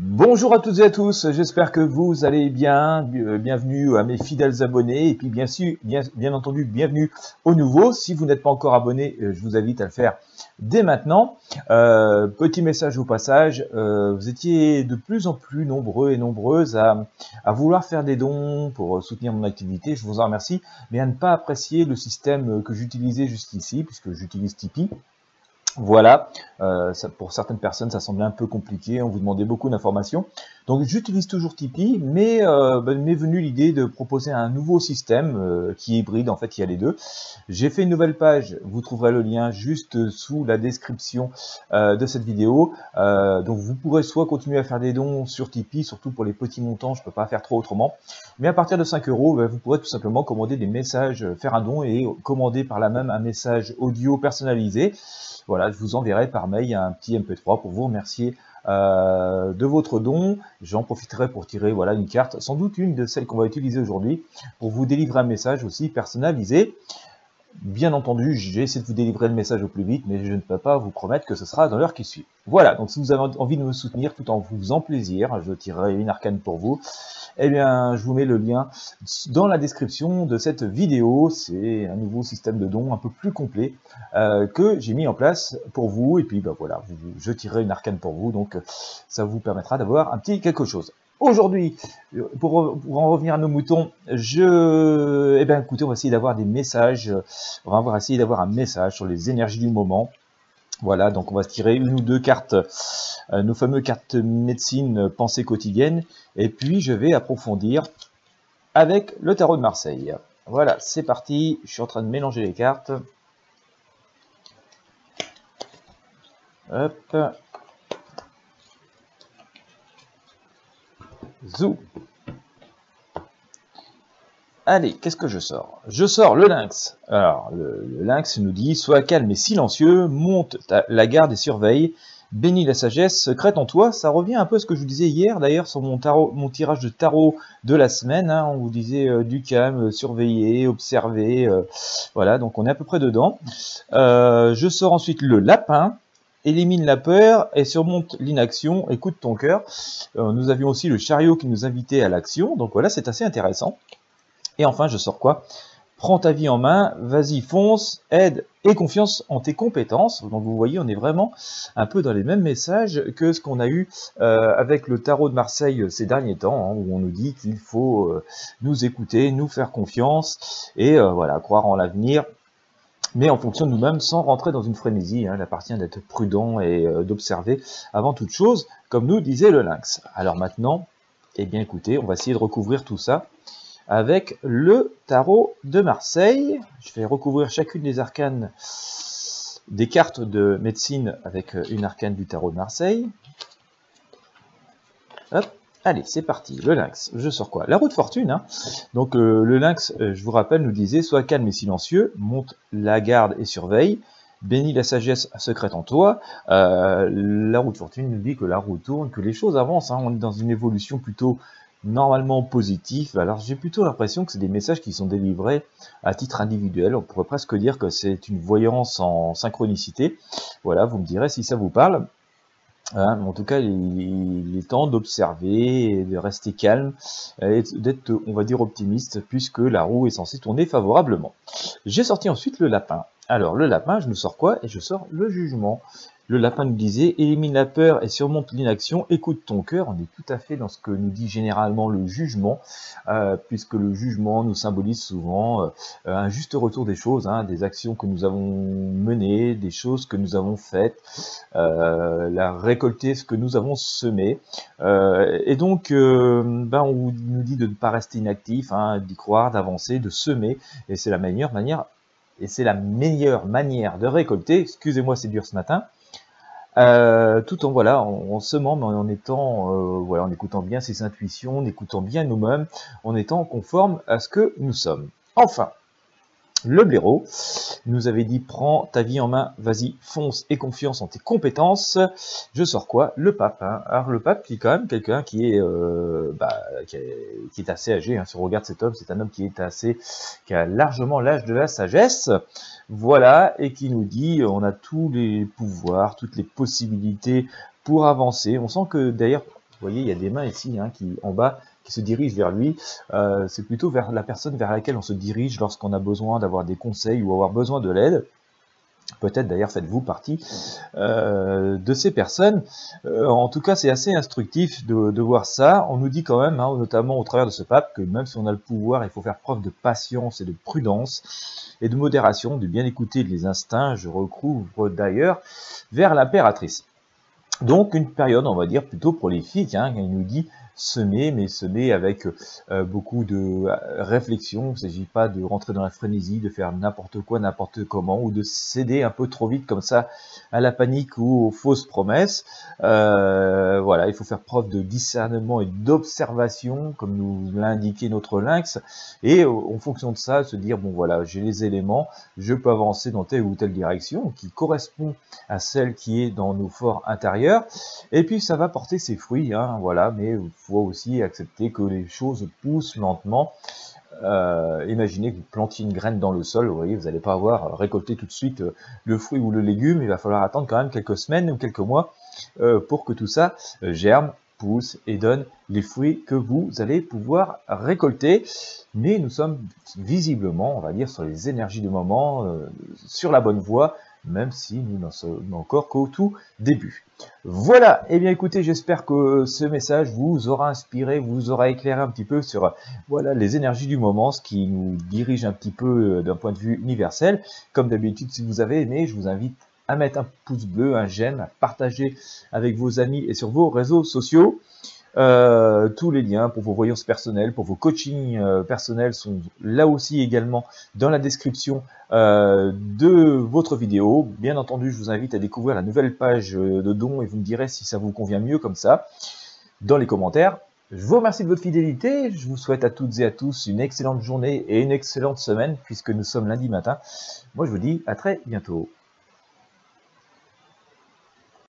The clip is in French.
Bonjour à toutes et à tous, j'espère que vous allez bien. Euh, bienvenue à mes fidèles abonnés et puis bien sûr, bien, entendu, bienvenue aux nouveaux. Si vous n'êtes pas encore abonné, euh, je vous invite à le faire dès maintenant. Euh, petit message au passage, vous étiez de plus en plus nombreux et nombreuses à, à, vouloir faire des dons pour soutenir mon activité. Je vous en remercie, mais à ne pas apprécier le système que j'utilisais jusqu'ici, puisque j'utilise Tipeee. Voilà, euh, pour certaines personnes, ça semblait un peu compliqué, on vous demandait beaucoup d'informations. Donc j'utilise toujours Tipeee, mais euh, ben, m'est venue l'idée de proposer un nouveau système euh, qui est hybride, en fait il y a les deux. J'ai fait une nouvelle page, vous trouverez le lien juste sous la description de cette vidéo. donc vous pourrez soit continuer à faire des dons sur Tipeee, surtout pour les petits montants, je ne peux pas faire trop autrement. Mais à partir de 5 euros, ben, vous pourrez tout simplement commander des messages, faire un don et commander par là même un message audio personnalisé. Voilà, je vous enverrai par un petit MP3 pour vous remercier euh, de votre don. J'en profiterai pour tirer voilà une carte, sans doute une de celles qu'on va utiliser aujourd'hui, pour vous délivrer un message aussi personnalisé. Bien entendu, j'ai essayé de vous délivrer le message au plus vite, mais je ne peux pas vous promettre que ce sera dans l'heure qui suit. Voilà, donc si vous avez envie de me soutenir tout en vous faisant plaisir, je tirerai une arcane pour vous eh bien, je vous mets le lien dans la description de cette vidéo. C'est un nouveau système de dons un peu plus complet euh, que j'ai mis en place pour vous. Et puis, bah, voilà, je tirerai une arcane pour vous, donc ça vous permettra d'avoir un petit quelque chose. Aujourd'hui, pour, en revenir à nos moutons, je, eh bien, on va essayer d'avoir des messages. On va essayer d'avoir un message sur les énergies du moment. Voilà, donc on va tirer une ou deux cartes, euh, nos fameuses cartes médecine pensée quotidienne, et puis je vais approfondir avec le tarot de Marseille. Voilà, c'est parti, je suis en train de mélanger les cartes. Hop. Zou. Allez, qu'est-ce que je sors? Je sors le lynx. Alors, le, lynx nous dit, sois calme et silencieux, monte la garde et surveille, bénis la sagesse secrète en toi. Ça revient un peu à ce que je vous disais hier, d'ailleurs, sur mon, tirage de tarot de la semaine. Hein. on vous disait euh, du calme, surveiller, observer. Euh, voilà, donc on est à peu près dedans. Euh, je sors ensuite le lapin élimine la peur et surmonte l'inaction, écoute ton cœur. nous avions aussi le chariot qui nous invitait à l'action, donc voilà, c'est assez intéressant. Et enfin, je sors quoi? Prends ta vie en main, vas-y, fonce, aide et confiance en tes compétences. Donc vous voyez, on est vraiment un peu dans les mêmes messages que ce qu'on a eu euh, avec le tarot de Marseille ces derniers temps, hein, où on nous dit qu'il faut euh, nous écouter, nous faire confiance et euh, voilà, croire en l'avenir, mais en fonction de nous-mêmes, sans rentrer dans une frénésie. Hein. il appartient d'être prudent et d'observer avant toute chose, comme nous disait le lynx. Alors maintenant, eh bien écoutez, on va essayer de recouvrir tout ça avec le tarot de Marseille. Je vais recouvrir chacune des arcanes des cartes de médecine avec une arcane du tarot de Marseille. Allez, c'est parti, le lynx. Je sors quoi? La roue de fortune. Hein. Donc euh, le lynx, euh, je vous rappelle, nous disait, sois calme et silencieux, monte la garde et surveille, bénis la sagesse secrète en toi. Euh, la roue de fortune nous dit que la roue tourne, que les choses avancent. Hein. On est dans une évolution plutôt normalement positif. Alors j'ai plutôt l'impression que c'est des messages qui sont délivrés à titre individuel. On pourrait presque dire que c'est une voyance en synchronicité. Voilà, vous me direz si ça vous parle. Hein, en tout cas, il, est temps d'observer, de rester calme, et d'être, on va dire, optimiste, puisque la roue est censée tourner favorablement. J'ai sorti ensuite le lapin. Alors, le lapin, je me sors quoi? Et je sors le jugement. Le lapin nous disait élimine la peur et surmonte l'inaction, écoute ton cœur. On est tout à fait dans ce que nous dit généralement le jugement, euh, puisque le jugement nous symbolise souvent euh, un juste retour des choses, hein, des actions que nous avons menées, des choses que nous avons faites, euh, la récolter ce que nous avons semé. et donc, ben, on nous dit de ne pas rester inactif, hein, d'y croire, d'avancer, de semer, et c'est la meilleure manière et c'est la meilleure manière de récolter, excusez-moi c'est dur ce matin, euh, tout en voilà, en, semant, mais en étant, euh, voilà, en écoutant bien ses intuitions, en écoutant bien nous-mêmes, en étant conforme à ce que nous sommes. Enfin, le blaireau nous avait dit prends ta vie en main, vas-y, fonce et confiance en tes compétences. Je sors quoi? Le pape. Hein. Alors le pape qui est quand même quelqu'un qui est, euh, bah, qui, est, assez âgé. Hein. Si on regarde cet homme, c'est un homme qui est assez, qui a largement l'âge de la sagesse. Voilà, et qui nous dit on a tous les pouvoirs, toutes les possibilités pour avancer. On sent que d'ailleurs voyez, il y a des mains ici, hein, qui en bas, qui se dirigent vers lui. Euh, c'est plutôt vers la personne vers laquelle on se dirige lorsqu'on a besoin d'avoir des conseils ou avoir besoin de l'aide. Peut-être d'ailleurs faites-vous partie euh, de ces personnes. Euh, en tout cas, c'est assez instructif de, voir ça. On nous dit quand même, hein, notamment au travers de ce pape, que même si on a le pouvoir, il faut faire preuve de patience et de prudence et de modération, de bien écouter les instincts. Je recouvre d'ailleurs vers l'impératrice. Donc une période, on va dire, plutôt prolifique. Hein, il nous dit semer, mais semer avec euh, beaucoup de euh, réflexion. Il ne s'agit pas de rentrer dans la frénésie, de faire n'importe quoi, n'importe comment, ou de céder un peu trop vite comme ça à la panique ou aux fausses promesses. Euh, voilà, il faut faire preuve de discernement et d'observation, comme nous l'a indiqué notre lynx, et en fonction de ça, se dire, bon voilà, j'ai les éléments, je peux avancer dans telle ou telle direction qui correspond à celle qui est dans nos forts intérieurs, et puis ça va porter ses fruits, hein, voilà, mais faut aussi accepter que les choses poussent lentement. Euh, imaginez que vous plantiez une graine dans le sol, vous voyez, vous n'allez pas avoir récolté tout de suite euh, le fruit ou le légume, il va falloir attendre quand même quelques semaines ou quelques mois euh, pour que tout ça germe, pousse et donne les fruits que vous allez pouvoir récolter. Mais nous sommes visiblement, on va dire, sur les énergies du moment, sur la bonne voie, même si nous n'en sommes encore qu'au tout début. Voilà, et eh bien écoutez, j'espère que ce message vous aura inspiré, vous aura éclairé un petit peu sur voilà les énergies du moment, ce qui nous dirige un petit peu euh, d'un point de vue universel. Comme d'habitude, si vous avez aimé, je vous invite à mettre un pouce bleu, un j'aime, à partager avec vos amis et sur vos réseaux sociaux. Euh, tous les liens pour vos voyances personnelles, pour vos coachings euh, personnels sont là aussi également dans la description euh, de votre vidéo. Bien entendu, je vous invite à découvrir la nouvelle page de dons et vous me direz si ça vous convient mieux comme ça dans les commentaires. Je vous remercie de votre fidélité. Je vous souhaite à toutes et à tous une excellente journée et une excellente semaine puisque nous sommes lundi matin. Moi, je vous dis à très bientôt.